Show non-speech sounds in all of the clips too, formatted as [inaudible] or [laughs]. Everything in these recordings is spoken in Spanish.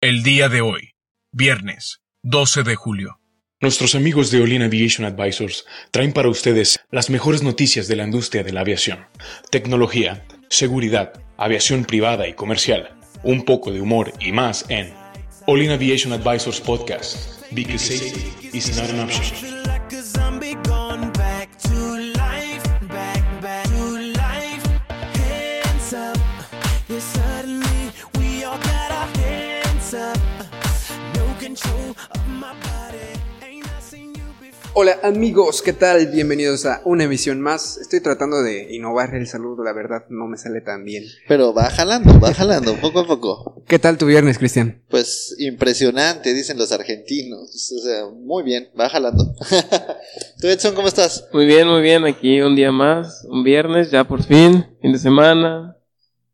El día de hoy, viernes 12 de julio. Nuestros amigos de Olin Aviation Advisors traen para ustedes las mejores noticias de la industria de la aviación, tecnología, seguridad, aviación privada y comercial, un poco de humor y más en Olin Aviation Advisors Podcast, because safety is not an option. Hola amigos, ¿qué tal? Bienvenidos a una emisión más. Estoy tratando de innovar el saludo, la verdad no me sale tan bien. Pero va jalando, va jalando, poco a poco. ¿Qué tal tu viernes, Cristian? Pues impresionante, dicen los argentinos. O sea, muy bien, va jalando. [laughs] ¿Tú, Edson, cómo estás? Muy bien, muy bien. Aquí un día más, un viernes, ya por fin, fin de semana.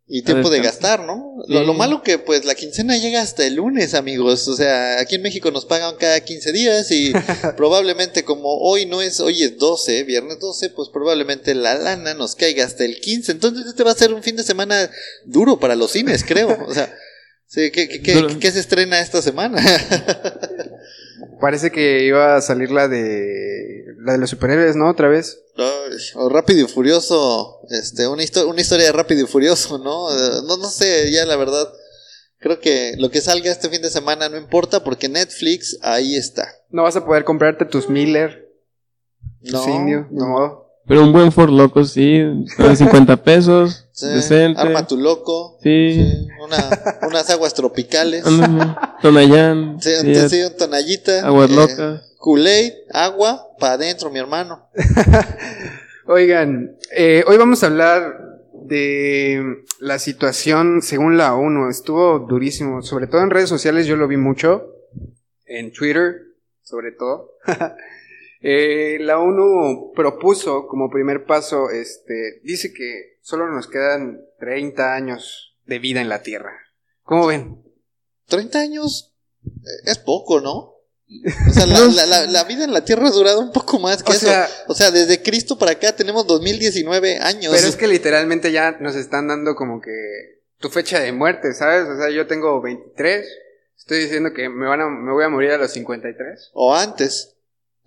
Y tiempo de gastar, ¿no? Lo, Sí. lo malo que pues la quincena llega hasta el lunes, amigos. O sea, aquí en México nos pagan cada 15 días y [laughs] probablemente como hoy no es, hoy es 12, viernes 12, pues probablemente la lana nos caiga hasta el 15. Entonces este va a ser un fin de semana duro para los cines, creo. O sea, sí, ¿qué, qué, qué- qué se estrena esta semana? Parece que iba a salir la de la de los superhéroes, ¿no? Otra vez. Ay, O Rápido y Furioso, este, una, histo- una historia de Rápido y Furioso, ¿no? Eh, No, no sé, ya la verdad, creo que lo que salga este fin de semana no importa porque Netflix ahí está. No vas a poder comprarte tus Miller, tus No, Indio, no. modo. Pero un buen Ford Loco, sí. De [laughs] 50 pesos. Sí, decente. Arma tu loco, Sí. sí, una, unas aguas tropicales. [laughs] Tonayán. sí, sí, sí, un tonallita, Aguas eh, locas. Kool-Aid, agua, para adentro, mi hermano. [laughs] Oigan, eh, hoy vamos a hablar de la situación según la ONU. Estuvo durísimo, sobre todo en redes sociales yo lo vi mucho, en Twitter sobre todo. [laughs] Eh, la ONU propuso como primer paso, este, dice que solo nos quedan 30 años de vida en la Tierra. ¿Cómo ven? 30 años eh, es poco, ¿no? O sea, la, la- la- la vida en la Tierra ha durado un poco más que O eso. sea- o sea, desde Cristo para acá tenemos 2019 años. Pero es que literalmente ya nos están dando como que tu fecha de muerte, ¿sabes? O sea, yo tengo 23, estoy diciendo que me van a, me voy a morir a los 53. O antes. [laughs]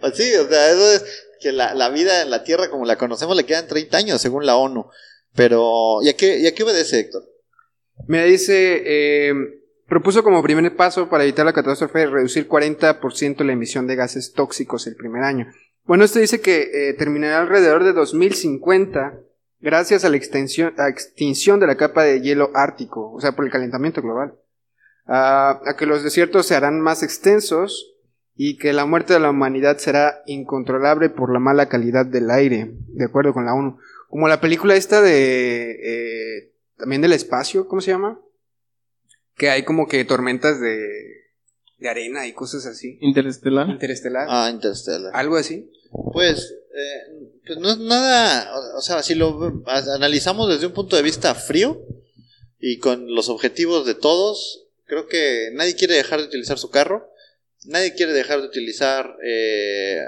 pues sí, o sea, eso es que la, la vida en la Tierra como la conocemos le quedan 30 años según la ONU. Pero, ¿y a qué, y a qué obedece, Héctor? Me dice, eh, propuso como primer paso para evitar la catástrofe reducir 40% la emisión de gases tóxicos el primer año. Bueno, esto dice que eh, terminará alrededor de 2050 gracias a la extensión, a extinción de la capa de hielo ártico, o sea, por el calentamiento global. Ah, a que los desiertos se harán más extensos y que la muerte de la humanidad será incontrolable por la mala calidad del aire, de acuerdo con la ONU. Como la película esta de... eh, también del espacio, ¿cómo se llama? Que hay como que tormentas de, de arena y cosas así. Interestelar. Interestelar. Ah, Interstellar. Algo así. Pues, eh, pues no es nada, o- o sea, si lo analizamos desde un punto de vista frío y con los objetivos de todos, creo que nadie quiere dejar de utilizar su carro, nadie quiere dejar de utilizar eh,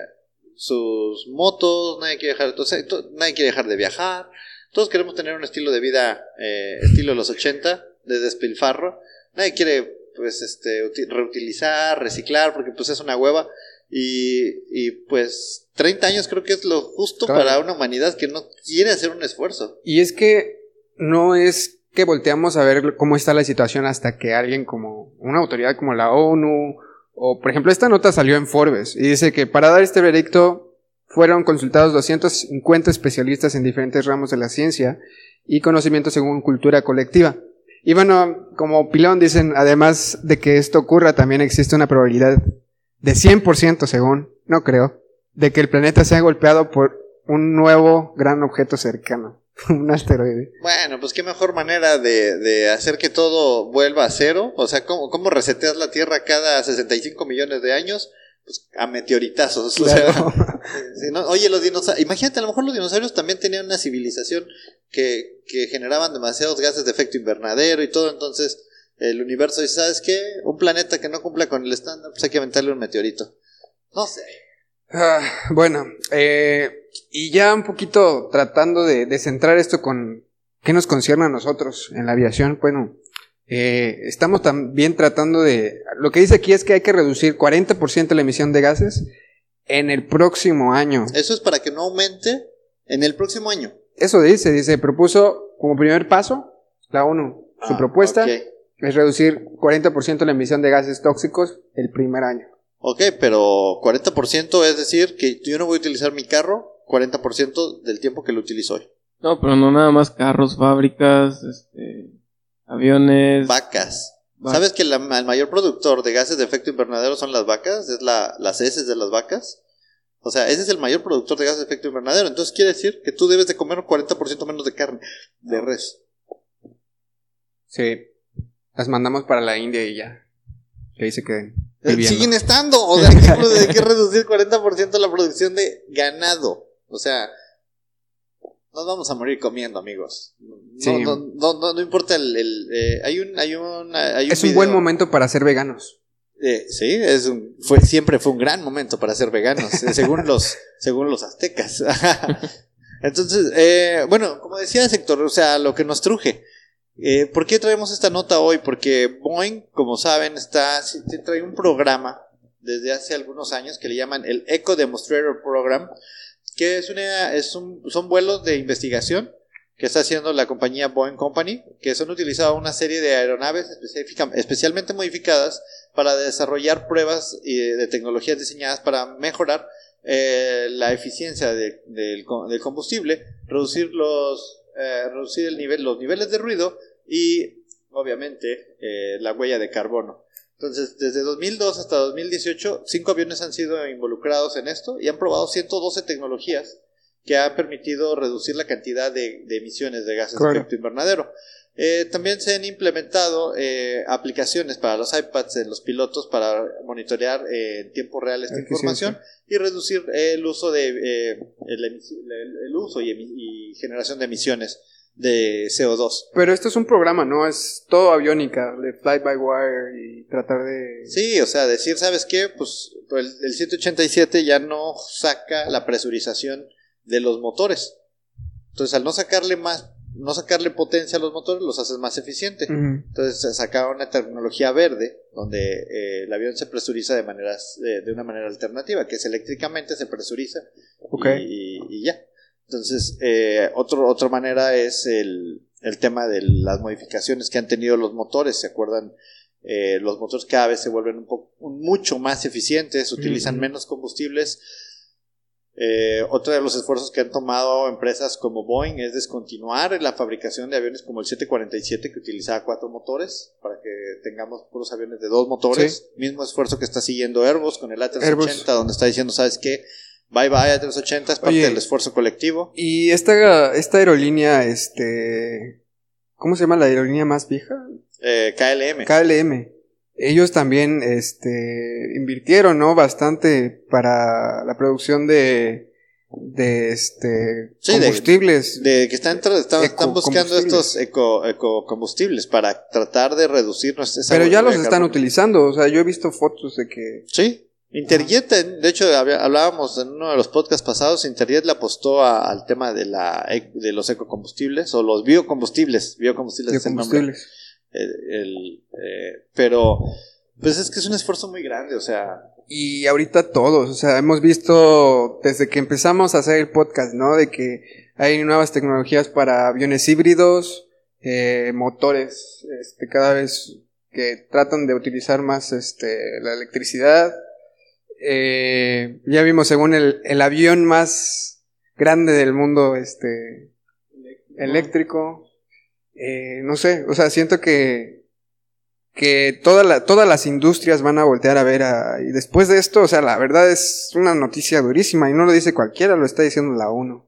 sus motos, nadie quiere dejar, to- nadie quiere dejar de viajar, todos queremos tener un estilo de vida, eh, estilo de los 80, de despilfarro, nadie quiere pues este uti- reutilizar, reciclar, porque pues es una hueva. Y, y pues 30 años creo que es lo justo Claro. para una humanidad que no quiere hacer un esfuerzo. Y es que no es que volteamos a ver cómo está la situación hasta que alguien como una autoridad como la ONU o por ejemplo esta nota salió en Forbes y dice que para dar este veredicto fueron consultados 250 especialistas en diferentes ramos de la ciencia y conocimiento según cultura colectiva. Y bueno, como pilón dicen, además de que esto ocurra, también existe una probabilidad de 100% según, no creo, de que el planeta sea golpeado por un nuevo gran objeto cercano, [laughs] un asteroide. Bueno, pues qué mejor manera de, de hacer que todo vuelva a cero. O sea, ¿cómo, cómo reseteas la Tierra cada 65 millones de años? Pues a meteoritazos. O sea, Claro. [laughs] ¿no? Oye, los dinosaurios, imagínate, a lo mejor los dinosaurios también tenían una civilización que, que generaban demasiados gases de efecto invernadero y todo, entonces el universo dice, ¿sabes qué? Un planeta que no cumpla con el estándar, pues hay que aventarle un meteorito. No sé. Ah, bueno, eh, y ya un poquito tratando de, de centrar esto con qué nos concierne a nosotros en la aviación. Bueno, eh, estamos también tratando de... Lo que dice aquí es que hay que reducir 40% la emisión de gases en el próximo año. Eso es para que no aumente en el próximo año. Eso dice, dice, propuso como primer paso la ONU. Su Ah, propuesta es reducir 40% la emisión de gases tóxicos el primer año. Ok, pero 40% es decir que yo no voy a utilizar mi carro 40% del tiempo que lo utilizo hoy. No, pero no nada más carros, fábricas, este, aviones. Vacas. ¿Sabes que la- el mayor productor de gases de efecto invernadero son las vacas? Es la, las heces de las vacas. O sea, ese es el mayor productor de gases de efecto invernadero. Entonces quiere decir que tú debes de comer un 40% menos de carne de res. Sí. Las mandamos para la India y ya. Que. Eh, viviendo. Siguen estando. O sea, hay que, hay que reducir 40% la producción de ganado. O sea, nos vamos a morir comiendo, amigos. No, Sí. no, no, no, no importa el... el, eh, hay un... Hay un, hay Es un buen momento para ser veganos. Eh, sí, es un, fue, siempre fue un gran momento para ser veganos, eh, según los, [laughs] según los aztecas. [laughs] Entonces, eh, bueno, como decía Sector, o sea, lo que nos truje. Eh, ¿Por qué traemos esta nota hoy? Porque Boeing, como saben, está, trae un programa desde hace algunos años que le llaman el Eco Demonstrator Program, que es una, es un, son vuelos de investigación que está haciendo la compañía Boeing Company, que son utilizados una serie de aeronaves específica- especialmente modificadas para desarrollar pruebas eh, de tecnologías diseñadas para mejorar eh, la eficiencia del combustible, reducir los eh, reducir el nivel, los niveles de ruido y obviamente eh, la huella de carbono. Entonces, desde 2002 hasta 2018, cinco aviones han sido involucrados en esto y han probado 112 tecnologías que han permitido reducir la cantidad de, de emisiones de gases Claro. de efecto invernadero. Eh, también se han implementado eh, aplicaciones para los iPads en los pilotos para monitorear eh, en tiempo real esta Eficiencia. información y reducir el uso de eh, el, emisi- el- el uso y, y generación de emisiones de CO2. Pero esto es un programa, ¿no? Es todo aviónica, de fly by wire y tratar de... Sí, o sea, decir, ¿sabes qué? Pues el, el 787 ya no saca la presurización de los motores. Entonces, al no sacarle más, no sacarle potencia a los motores, los haces más eficiente. Ujú. Entonces se saca una tecnología verde donde eh, el avión se presuriza de maneras de, de una manera alternativa, que es eléctricamente se presuriza y ya. Entonces, eh, otro, otra manera es el, el tema de las modificaciones que han tenido los motores. ¿Se acuerdan? Eh, los motores cada vez se vuelven un poco, mucho más eficientes, utilizan menos combustibles. Eh, otro de los esfuerzos que han tomado empresas como Boeing es descontinuar la fabricación de aviones como el 747 que utilizaba cuatro motores para que tengamos puros aviones de dos motores. Mismo esfuerzo que está siguiendo Airbus con el A380 Airbus. donde está diciendo, ¿sabes qué? Bye bye A380 es parte Oye. del esfuerzo colectivo. Y esta, esta aerolínea, este... ¿Cómo se llama la aerolínea más vieja? Eh, KLM. KLM. Ellos también, este, invirtieron, ¿no? Bastante para la producción de, de, este, Sí, combustibles. de que están, están, están buscando estos eco, ecocombustibles para tratar de reducir nuestra pero ya los están utilizando, o sea, yo he visto fotos de que... Sí. Interjet, en- de hecho, hablábamos en uno de los podcasts pasados, Interjet le apostó a- al tema de, la, e- de los ecocombustibles o los biocombustibles. Biocombustibles es el nombre. combustibles. El- el, eh, pero, pues es que es un esfuerzo muy grande, o sea, Y ahorita todos, o sea, hemos visto desde que empezamos a hacer el podcast, ¿no? De que hay nuevas tecnologías para aviones híbridos, eh, motores, este, cada vez que tratan de utilizar más, este, la electricidad. Eh, ya vimos según el, el avión más grande del mundo, este, eléctrico. Eh, no sé, o sea, siento que que toda la- todas las industrias van a voltear a ver a- y después de esto, o sea, la verdad es una noticia durísima y no lo dice cualquiera, lo está diciendo la ONU.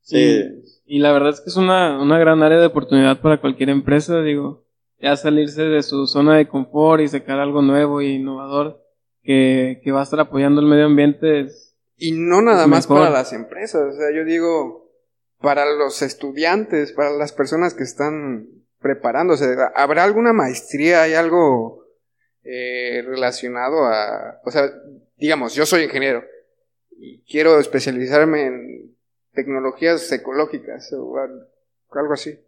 sí, Y la verdad es que es una, una gran área de oportunidad para cualquier empresa, digo, ya salirse de su zona de confort y sacar algo nuevo e innovador que, que va a estar apoyando el medio ambiente es, Y no nada más mejor. para las empresas, o sea, yo digo, para los estudiantes, para las personas que están preparándose, ¿habrá alguna maestría, hay algo eh, relacionado a, o sea, digamos, yo soy ingeniero y quiero especializarme en tecnologías ecológicas o al- algo así.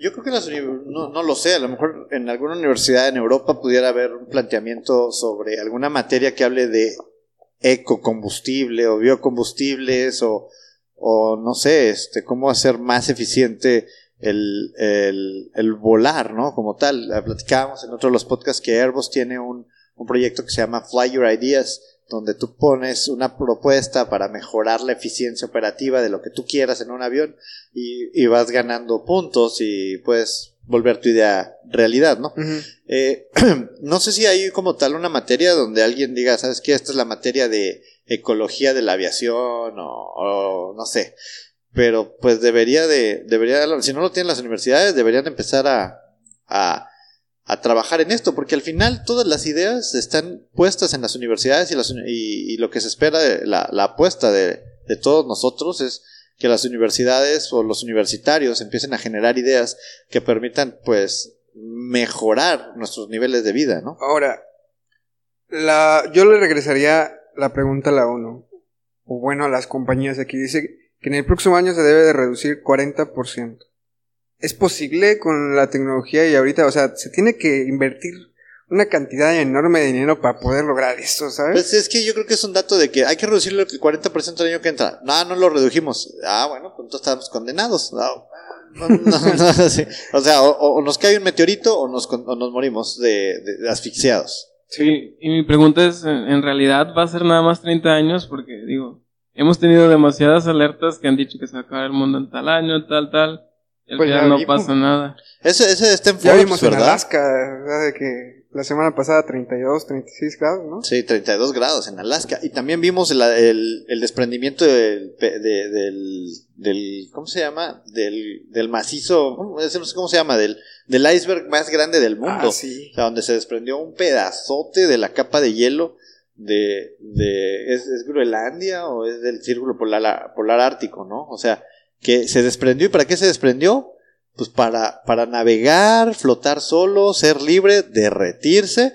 Yo creo que las no, no lo sé, a lo mejor en alguna universidad en Europa pudiera haber un planteamiento sobre alguna materia que hable de ecocombustible o biocombustibles o, o no sé, este, cómo hacer más eficiente el, el, el volar, ¿no? Como tal. Platicábamos en otro de los podcasts que Airbus tiene un, un proyecto que se llama Fly Your Ideas, donde tú pones una propuesta para mejorar la eficiencia operativa de lo que tú quieras en un avión y, y vas ganando puntos y puedes volver tu idea realidad, ¿no? Eh, [clears throat] no sé si hay como tal una materia donde alguien diga, ¿sabes qué? Esta es la materia de ecología de la aviación o, o no sé. Pero pues debería de, debería, si no lo tienen las universidades, deberían empezar a, a, a trabajar en esto, porque al final todas las ideas están puestas en las universidades y, lo que se espera, de, la, apuesta de, de todos nosotros es que las universidades o los universitarios empiecen a generar ideas que permitan pues mejorar nuestros niveles de vida, ¿no? Ahora, la, yo le regresaría la pregunta a la ONU, o bueno, a las compañías aquí. Dice que en el próximo año se debe de reducir 40%. ¿Es posible con la tecnología y ahorita, o sea, se tiene que invertir una cantidad enorme de dinero para poder lograr esto, ¿sabes? Pues es que yo creo que es un dato de que hay que reducirlo el 40% el año que entra. No, no lo redujimos. Ah, bueno, pues entonces estamos condenados. No, no, no, no, sí. O sea, o, o nos cae un meteorito o nos, con- o nos morimos de, de- de asfixiados. Sí, y mi pregunta es, ¿en en realidad va a ser nada más 30 años? Porque, digo, hemos tenido demasiadas alertas que han dicho que se va a acabar el mundo en tal año, tal, tal, al Pues ya no vimos. pasa nada. Ese, ese está en ya Forbes, vimos en ¿verdad? Alaska, ¿verdad? De que la semana pasada 32, 36 grados, ¿no? Sí, 32 grados en Alaska. Y también vimos el, el- el desprendimiento del, de- del, del- ¿cómo se llama? Del, del macizo, ¿cómo, no sé cómo se llama? Del, del iceberg más grande del mundo. Ah, sí. O sea, donde se desprendió un pedazote de la capa de hielo de, de ¿es, es Groenlandia o es del círculo polar, polar ártico, ¿no? O sea, que se desprendió. ¿Y para qué se desprendió? Pues para, para navegar, flotar solo, ser libre, derretirse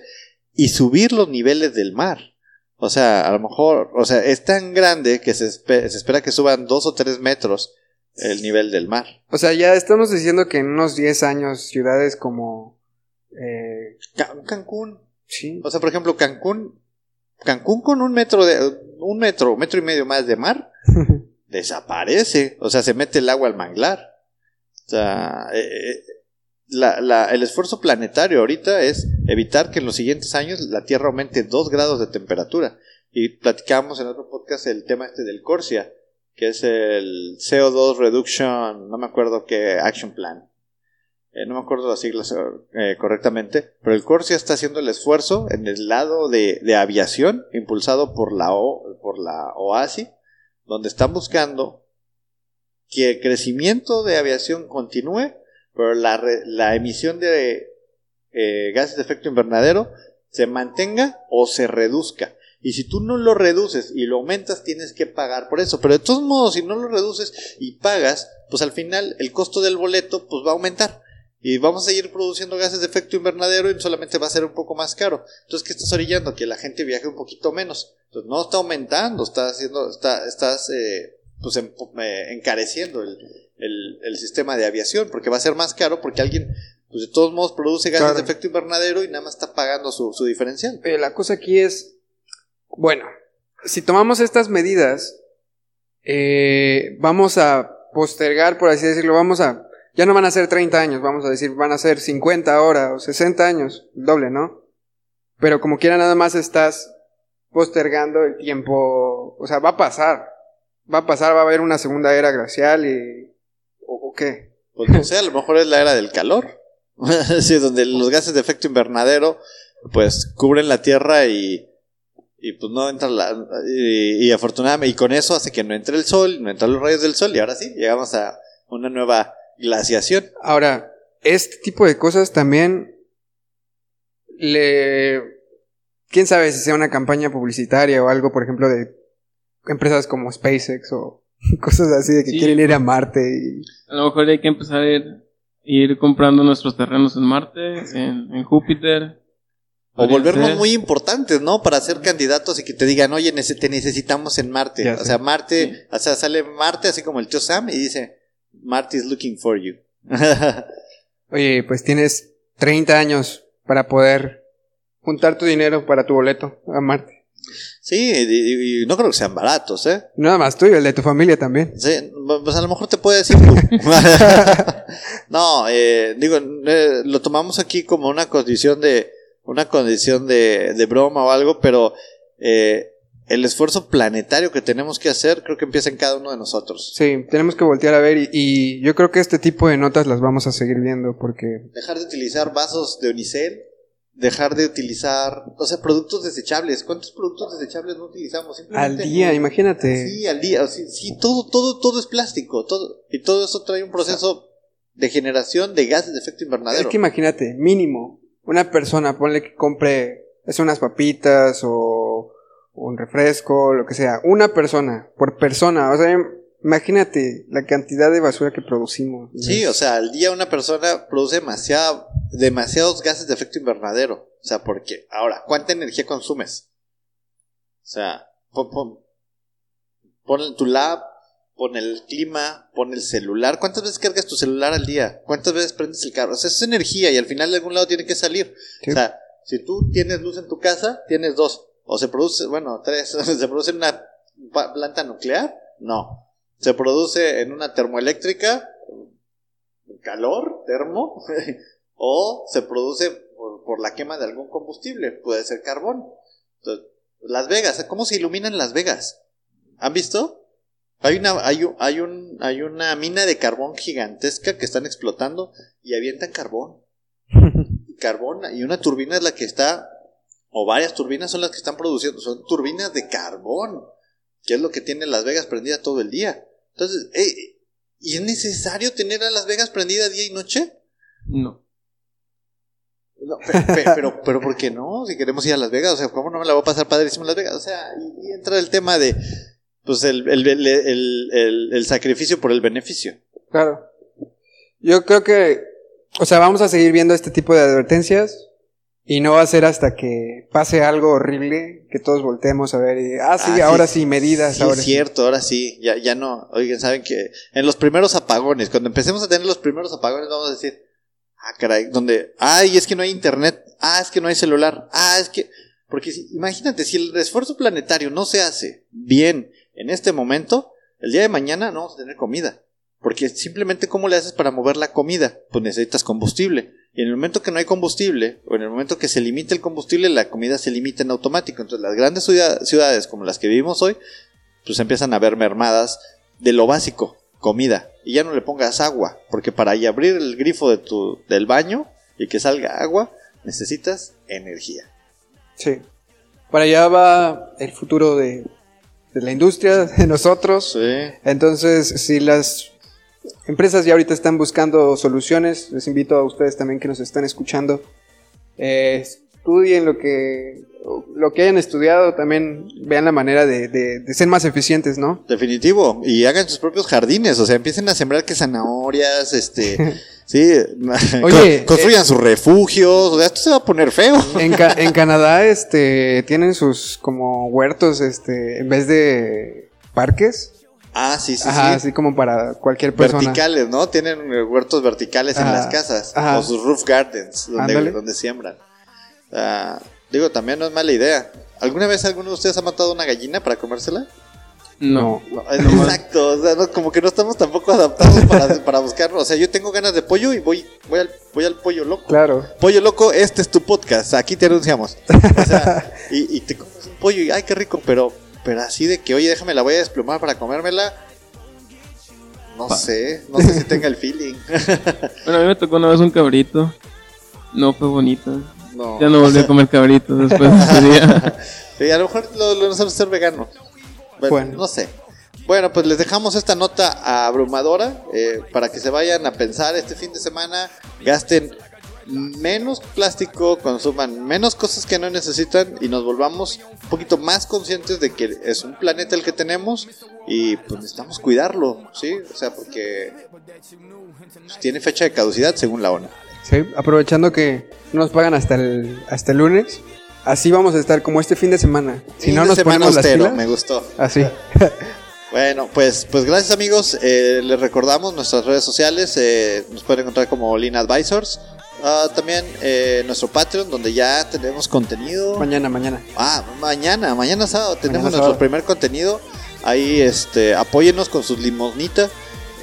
y subir los niveles del mar. O sea, a lo mejor, o sea, es tan grande que se, espe- se espera que suban dos o tres metros el nivel del mar. O sea, ya estamos diciendo que en unos 10 años ciudades como... Eh, Ca- Cancún, sí. O sea, por ejemplo, Cancún, Cancún con un metro de, un metro, metro y medio más de mar, [laughs] desaparece. O sea, se mete el agua al manglar. O sea, eh, eh, la- el esfuerzo planetario ahorita es evitar que en los siguientes años la Tierra aumente 2 grados de temperatura. Y platicamos en otro podcast el tema este del Corsia, que es el CO2 Reduction, no me acuerdo qué Action Plan. Eh, no me acuerdo las siglas eh, correctamente, pero el Corsia está haciendo el esfuerzo en el lado de, de aviación, impulsado por la, o, por la OASI, donde están buscando que el crecimiento de aviación continúe, pero la, la emisión de eh, gases de efecto invernadero se mantenga o se reduzca. Y si tú no lo reduces y lo aumentas, tienes que pagar por eso. Pero de todos modos, si no lo reduces y pagas, pues al final el costo del boleto pues va a aumentar. Y vamos a seguir produciendo gases de efecto invernadero y solamente va a ser un poco más caro. Entonces, ¿qué estás orillando? Que la gente viaje un poquito menos. Entonces, no está aumentando, está haciendo, está, estás eh, pues em- eh, encareciendo el, el- el sistema de aviación, porque va a ser más caro porque alguien, pues de todos modos, produce gases Claro. de efecto invernadero y nada más está pagando su, su diferencial. La cosa aquí es, bueno, si tomamos estas medidas, eh, vamos a postergar, por así decirlo, vamos a, ya no van a ser 30 años, vamos a decir, van a ser 50 ahora o 60 años, doble, ¿no? Pero como quiera nada más estás postergando el tiempo, o sea, va a pasar, va a pasar, va a haber una segunda era glacial y, o, qué. Pues no sé, a lo mejor es la era del calor. [laughs] sí, donde los gases de efecto invernadero pues cubren la Tierra y, y pues no entra la y, y afortunadamente y con eso hace que no entre el sol, no entran los rayos del sol y ahora sí llegamos a una nueva glaciación. Ahora, este tipo de cosas también le... ¿Quién sabe si sea una campaña publicitaria o algo, por ejemplo, de empresas como SpaceX o [laughs] cosas así de que Sí. quieren ir a Marte y... A lo mejor hay que empezar a ir, ir comprando nuestros terrenos en Marte, en, en Júpiter. O volvernos ser. muy importantes, ¿no? Para ser candidatos y que te digan, oye, te necesitamos en Marte. Ya o sé. sea, Marte, Sí. o sea, sale Marte así como el tío Sam y dice, Marte is looking for you. [laughs] Oye, pues tienes 30 años para poder juntar tu dinero para tu boleto a Marte. sí, y, y no creo que sean baratos, ¿eh? Nada más tuyo, el de tu familia también. Sí, pues a lo mejor te puede decir tú. [laughs] [laughs] no, eh, digo, eh, lo tomamos aquí como una condición de una condición de, de broma o algo, pero eh, el esfuerzo planetario que tenemos que hacer creo que empieza en cada uno de nosotros. Sí, tenemos que voltear a ver y, y yo creo que este tipo de notas las vamos a seguir viendo porque Dejar de utilizar vasos de unicel, dejar de utilizar, o sea, productos desechables. ¿Cuántos productos desechables no utilizamos? al día, no. imagínate. Sí, al día. Sí, sí, todo, todo, todo es plástico. Todo, y todo eso trae un proceso de generación de gases de efecto invernadero. Es que imagínate, mínimo, una persona, ponle que compre es unas papitas o un refresco, lo que sea, una persona, por persona, o sea, imagínate la cantidad de basura que producimos. Sí, o sea, al día una persona produce demasiada, demasiados gases de efecto invernadero. O sea, porque, ahora, ¿cuánta energía consumes? O sea, pon, pon, pon tu lab, pon el clima, pon el celular. ¿Cuántas veces cargas tu celular al día? ¿Cuántas veces prendes el carro? O sea, es energía y al final de algún lado tiene que salir. Sí. O sea, si tú tienes luz en tu casa, tienes dos. O se produce, bueno, tres. [laughs] ¿Se produce en una planta nuclear? No. Se produce en una termoeléctrica, calor, termo, [laughs] o se produce por, por la quema de algún combustible, puede ser carbón. Entonces, Las Vegas, ¿cómo se iluminan Las Vegas? ¿Han visto? Hay una, hay, un- hay, un, hay una mina de carbón gigantesca que están explotando y avientan carbón. [laughs] Carbón, y una turbina es la que está, o varias turbinas son las que están produciendo, son turbinas de carbón, que es lo que tiene Las Vegas prendida todo el día. Entonces, eh, ¿y es necesario tener a Las Vegas prendida día y noche? No. No, pe- pe- [laughs] pero, pero, ¿por qué no? Si queremos ir a Las Vegas, o sea, ¿cómo no me la voy a pasar padrísimo en Las Vegas? O sea, y, y entra el tema de, pues, el, el- el- el sacrificio por el beneficio. Claro. Yo creo que, o sea, vamos a seguir viendo este tipo de advertencias y no va a ser hasta que pase algo horrible que todos volteemos a ver y, ah, sí, Ah, ahora sí, medidas, Sí, ahora es sí. cierto, ahora sí, ya, ya no. Oigan, saben que en los primeros apagones, cuando empecemos a tener los primeros apagones, vamos a decir, ah, caray, donde, ay, es que no hay internet, ah, es que no hay celular, ah, es que. Porque si- imagínate, si el esfuerzo planetario no se hace bien en este momento, el día de mañana no vamos a tener comida. Porque simplemente, ¿cómo le haces para mover la comida? Pues necesitas combustible. Y en el momento que no hay combustible, o en el momento que se limita el combustible, la comida se limita en automático. Entonces, las grandes ciudad- ciudades como las que vivimos hoy, pues empiezan a ver mermadas de lo básico, comida. Y ya no le pongas agua, porque para abrir el grifo de tu, del baño y que salga agua, necesitas energía. Sí. Para allá va el futuro de, de la industria, de nosotros. Sí. Entonces, si las empresas ya ahorita están buscando soluciones, les invito a ustedes también que nos están escuchando, eh, estudien lo que, lo que hayan estudiado, también vean la manera de, de- de ser más eficientes, ¿no? Definitivo. Y hagan sus propios jardines. O sea, empiecen a sembrar que zanahorias, este. [laughs] sí. Oye, Con- construyan sus refugios. O sea, esto se va a poner feo. En, Ca- [laughs] en Canadá, este, tienen sus como huertos, este, en vez de parques, Ah, sí, sí, ajá, sí. así como para cualquier persona. Verticales, ¿no? Tienen huertos verticales en las casas. ajá. O sus roof gardens, donde, donde siembran. Ah, digo, también no es mala idea. ¿Alguna vez alguno de ustedes ha matado una gallina para comérsela? No. Exacto, o sea, no, como que no estamos tampoco adaptados para, [laughs] para buscarlo. O sea, yo tengo ganas de pollo y voy, voy, al, voy al pollo loco. Claro. Pollo loco, este es tu podcast, aquí te anunciamos. O sea, [laughs] y, y te comes un pollo y ay, qué rico, pero, pero así de que, oye, déjame la voy a desplumar para comérmela. No sé, no sé si tenga el feeling. [laughs] Bueno, a mí me tocó una vez un cabrito. No fue bonito. No. Ya no volví a comer cabrito después de ese día. [laughs] Sí, a lo mejor lo, lo hacemos ser vegano. Bueno, Bueno. no sé. Bueno, pues les dejamos esta nota abrumadora eh, para que se vayan a pensar este fin de semana, gasten menos plástico, consuman menos cosas que no necesitan y nos volvamos un poquito más conscientes de que es un planeta el que tenemos y pues necesitamos cuidarlo, ¿sí? O sea, porque pues, tiene fecha de caducidad según la ONU. Sí, aprovechando que no nos pagan hasta el, hasta el lunes, así vamos a estar como este fin de semana. Si Fin no de nos semana ponemos las austero, pilas, me gustó. así. [laughs] Bueno, pues, pues gracias amigos. Eh, les recordamos nuestras redes sociales. eh, nos pueden encontrar como Lean Advisors. Ah, también eh, nuestro Patreon, donde ya tenemos contenido. Mañana, mañana. Ah, mañana, mañana sábado tenemos Mañana nuestro sábado. primer contenido. Ahí, este, apóyenos con sus limosnitas.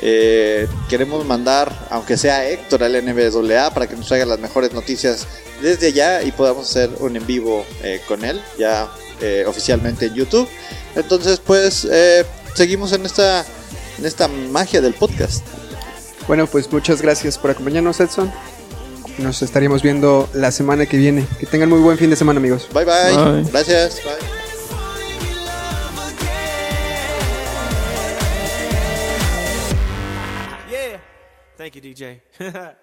Eh, queremos mandar, aunque sea Héctor al NBWA, para que nos traiga las mejores noticias desde allá y podamos hacer un en vivo eh, con él, ya eh, oficialmente en YouTube. Entonces, pues, eh, seguimos en esta, en esta magia del podcast. Bueno, pues muchas gracias por acompañarnos, Edson. Nos estaríamos viendo la semana que viene. Que tengan muy buen fin de semana, amigos. Bye bye. Bye. Gracias. Bye. Yeah. Thank you, DJ. [laughs]